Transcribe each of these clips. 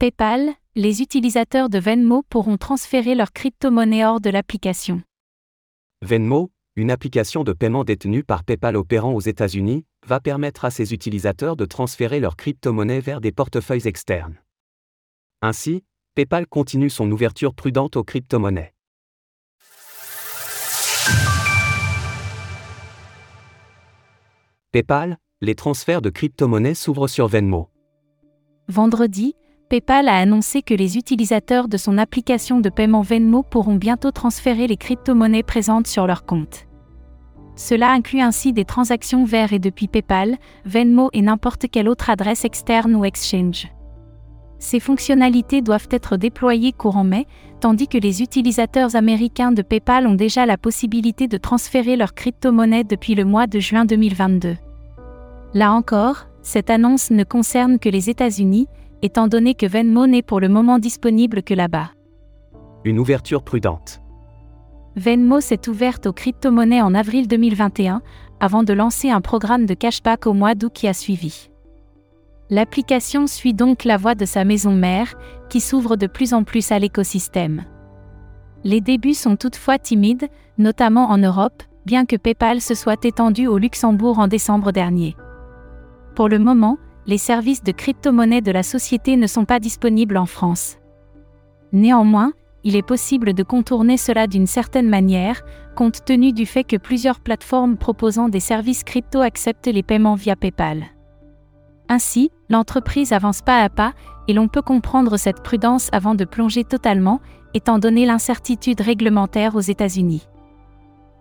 PayPal, les utilisateurs de Venmo pourront transférer leur crypto-monnaie hors de l'application. Venmo, une application de paiement détenue par PayPal opérant aux États-Unis, va permettre à ses utilisateurs de transférer leur crypto-monnaie vers des portefeuilles externes. Ainsi, PayPal continue son ouverture prudente aux crypto-monnaies. PayPal, les transferts de crypto-monnaies s'ouvrent sur Venmo. Vendredi, PayPal a annoncé que les utilisateurs de son application de paiement Venmo pourront bientôt transférer les crypto-monnaies présentes sur leur compte. Cela inclut ainsi des transactions vers et depuis PayPal, Venmo et n'importe quelle autre adresse externe ou exchange. Ces fonctionnalités doivent être déployées courant mai, tandis que les utilisateurs américains de PayPal ont déjà la possibilité de transférer leurs crypto-monnaies depuis le mois de juin 2022. Là encore, cette annonce ne concerne que les États-Unis, étant donné que Venmo n'est pour le moment disponible que là-bas. Une ouverture prudente. Venmo s'est ouverte aux crypto-monnaies en avril 2021, avant de lancer un programme de cashback au mois d'août qui a suivi. L'application suit donc la voie de sa maison mère, qui s'ouvre de plus en plus à l'écosystème. Les débuts sont toutefois timides, notamment en Europe, bien que PayPal se soit étendu au Luxembourg en décembre dernier. Pour le moment, les services de crypto-monnaie de la société ne sont pas disponibles en France. Néanmoins, il est possible de contourner cela d'une certaine manière, compte tenu du fait que plusieurs plateformes proposant des services crypto acceptent les paiements via PayPal. Ainsi, l'entreprise avance pas à pas, et l'on peut comprendre cette prudence avant de plonger totalement, étant donné l'incertitude réglementaire aux États-Unis.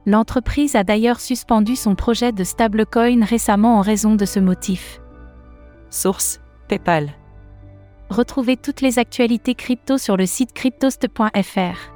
L'entreprise a d'ailleurs suspendu son projet de stablecoin récemment en raison de ce motif. Source PayPal. Retrouvez toutes les actualités crypto sur le site cryptost.fr.